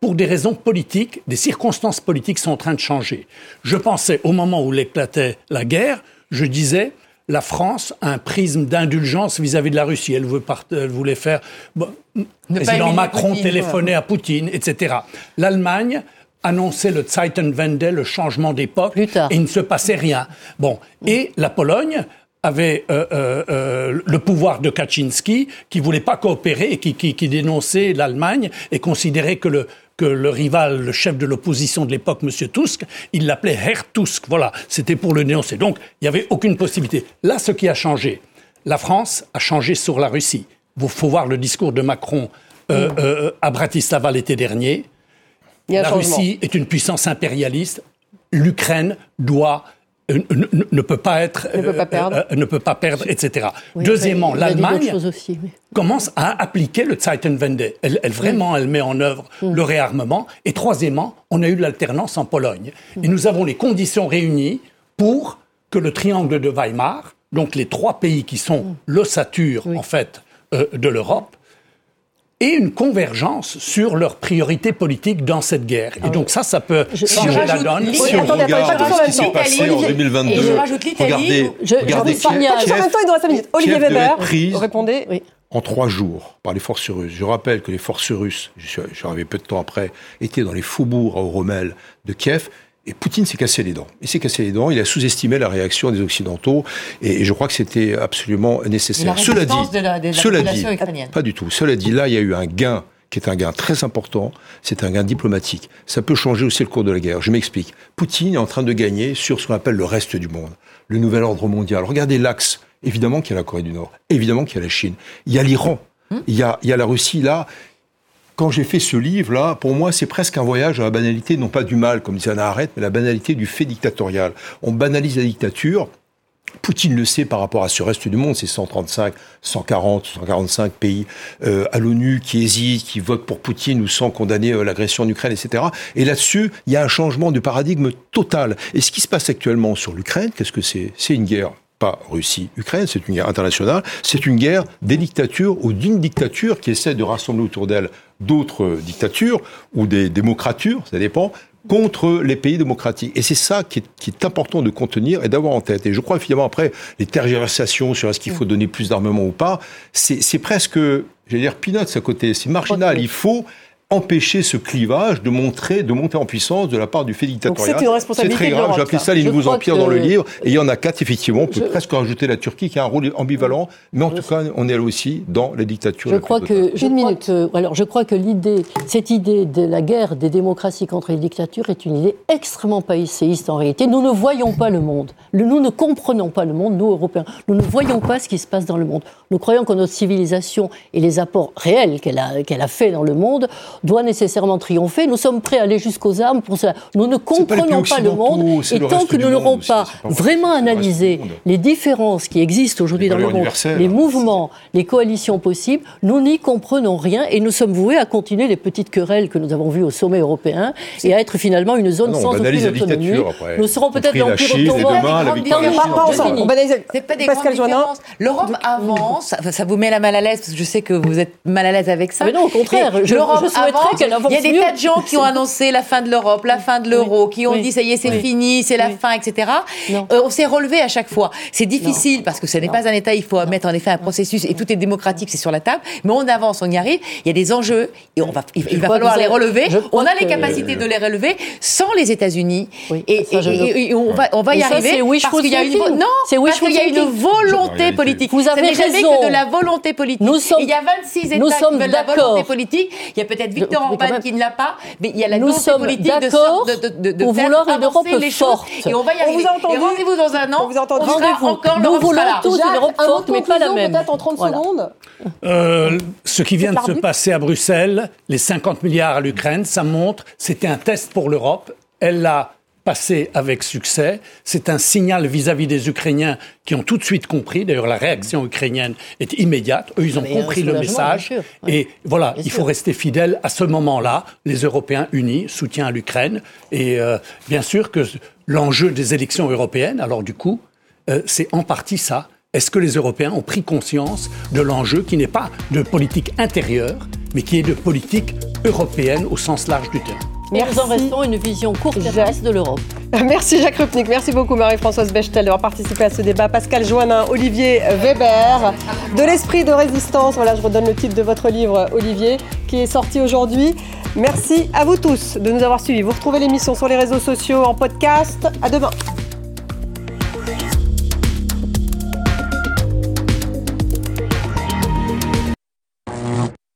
pour des raisons politiques, des circonstances politiques sont en train de changer. Je pensais, au moment où éclatait la guerre, je disais, la France a un prisme d'indulgence vis-à-vis de la Russie. Elle, voulait faire... le président Macron téléphonait à Poutine, etc. L'Allemagne annonçait le Zeitenwende, le changement d'époque, et il ne se passait rien. Bon, et la Pologne avait euh, euh, euh, le pouvoir de Kaczynski, qui voulait pas coopérer et qui, qui, qui dénonçait l'Allemagne et considérait que le que le rival, le chef de l'opposition de l'époque, M. Tusk, il l'appelait Herr Tusk. Voilà, c'était pour le dénoncer. Donc, il n'y avait aucune possibilité. Là, ce qui a changé, la France a changé sur la Russie. Il faut voir le discours de Macron mm. à Bratislava l'été dernier. La Russie est une puissance impérialiste. L'Ukraine doit ne, peut pas être, ne peut pas perdre, euh, ne peut pas perdre etc. Deuxièmement, l'Allemagne commence à appliquer le Zeitenwende. Elle, elle vraiment, elle met en œuvre mm. le réarmement. Et troisièmement, on a eu l'alternance en Pologne. Et nous avons les conditions réunies pour que le triangle de Weimar, donc les trois pays qui sont mm. l'ossature en fait euh, de l'Europe, et une convergence sur leurs priorités politiques dans cette guerre. Et donc ça, ça peut changer la donne. Si on regarde ce qui s'est passé en 2022, regardez, regardez Kiev, en même temps, il doit 5 minutes. Olivier Weber, répondez. Oui en trois jours par les forces russes. Je rappelle que les forces russes, je suis arrivé peu de temps après, étaient dans les faubourgs à Oromel de Kiev Et Poutine s'est cassé les dents. Il s'est cassé les dents. Il a sous-estimé la réaction des Occidentaux. Et, je crois que c'était absolument nécessaire. La cela dit, de la, de cela dit, ukrainienne. pas du tout. Cela dit, là, il y a eu un gain qui est un gain très important, c'est un gain diplomatique. Ça peut changer aussi le cours de la guerre. Je m'explique. Poutine est en train de gagner sur ce qu'on appelle le reste du monde, le nouvel ordre mondial. Regardez l'axe. Évidemment qu'il y a la Corée du Nord, évidemment qu'il y a la Chine, il y a l'Iran, il, y a, il y a la Russie là. Quand j'ai fait ce livre-là, pour moi, c'est presque un voyage à la banalité, non pas du mal, comme disait Anna Arendt, mais la banalité du fait dictatorial. On banalise la dictature, Poutine le sait par rapport à ce reste du monde, c'est 135, 140, 145 pays euh, à l'ONU qui hésitent, qui votent pour Poutine ou sans condamner euh, l'agression en Ukraine, etc. Et là-dessus, il y a un changement de paradigme total. Et ce qui se passe actuellement sur l'Ukraine, qu'est-ce que c'est? C'est une guerre pas Russie-Ukraine, c'est une guerre internationale, c'est une guerre des dictatures ou d'une dictature qui essaie de rassembler autour d'elle d'autres dictatures ou des démocratures, ça dépend, contre les pays démocratiques. Et c'est ça qui est, important de contenir et d'avoir en tête. Et je crois finalement après, les tergiversations sur est-ce qu'il faut donner plus d'armement ou pas, c'est presque, j'allais dire, peanuts à côté, c'est marginal. Il faut empêcher ce clivage de montrer, de monter en puissance de la part du fait dictatorial. C'est une responsabilité. C'est très grave. J'ai appelé ça les nouveaux empires dans le livre. Et il y en a quatre, effectivement. On peut presque rajouter la Turquie qui a un rôle ambivalent. Mais en tout cas, on est là aussi dans les dictatures. Je crois que, une minute. Euh, alors, je crois que l'idée, cette idée de la guerre des démocraties contre les dictatures est une idée extrêmement païséiste en réalité. Nous ne voyons pas le monde. Nous ne comprenons pas le monde, nous, Européens. Nous ne voyons pas ce qui se passe dans le monde. Nous croyons que notre civilisation et les apports réels qu'elle a, qu'elle a fait dans le monde doit nécessairement triompher. Nous sommes prêts à aller jusqu'aux armes pour ça. Nous ne comprenons pas, le monde et tant que nous n'aurons pas, vraiment analysé les différences qui existent aujourd'hui dans le monde, les mouvements, les coalitions possibles, nous n'y comprenons rien et nous sommes voués à continuer les petites querelles que nous avons vues au sommet européen et à être finalement une zone ah sans aucune autonomie. Nous serons peut-être l'Empire ottoman. C'est pas des Pascal L'Europe avance. Ça vous met la mal à l'aise parce que je sais que vous êtes mal à l'aise avec ça. Mais non, au contraire. L'Europe avance il y a des tas de gens qui ont annoncé la fin de l'Europe, la fin de l'euro, qui ont dit ça y est, c'est fini, c'est la fin, etc. Euh, on s'est relevé à chaque fois. C'est difficile parce que ce n'est pas un État. Il faut mettre en effet un processus et tout est démocratique, c'est sur la table. Mais on avance, on y arrive. Il y a des enjeux et on va, il, va falloir les relever. On a les capacités de les relever sans les États-Unis. Et, on va, on va y arriver parce qu'il y a une non, parce qu'il y a une volonté politique. Vous avez raison. que de la volonté politique. il y a 26 États qui veulent la volonté politique. Il y a peut-être Victor Orban qui ne l'a pas, mais il y a la Nous sommes politique de, de, de, de, pour faire vouloir une Europe les forte. Choses, et on va y arriver. Et rendez-vous dans un an. On vous entend. Rendez-vous. Encore Nous voulons tous une Europe forte, mais pas la même. Peut-être en 30 secondes. Euh, ce qui vient de se passer à Bruxelles, les 50 milliards à l'Ukraine, ça montre, c'était un test pour l'Europe. Elle l'a passé avec succès. C'est un signal vis-à-vis des Ukrainiens qui ont tout de suite compris. D'ailleurs, la réaction ukrainienne est immédiate. Eux, ils ont compris le message. Et voilà, il faut rester fidèle à ce moment-là. Les Européens unis, soutien à l'Ukraine. Et euh, bien sûr que l'enjeu des élections européennes, alors du coup, euh, c'est en partie ça. Est-ce que les Européens ont pris conscience de l'enjeu qui n'est pas de politique intérieure, mais qui est de politique européenne au sens large du terme? Merci. Nous en restons une vision courte de l'Europe. Merci Jacques Rupnik, merci beaucoup Marie-Françoise Bechtel d'avoir participé à ce débat. Pascal Joannin, Olivier Weber, de l'esprit de résistance. Voilà, je redonne le titre de votre livre, Olivier, qui est sorti aujourd'hui. Merci à vous tous de nous avoir suivis. Vous retrouvez l'émission sur les réseaux sociaux en podcast. À demain.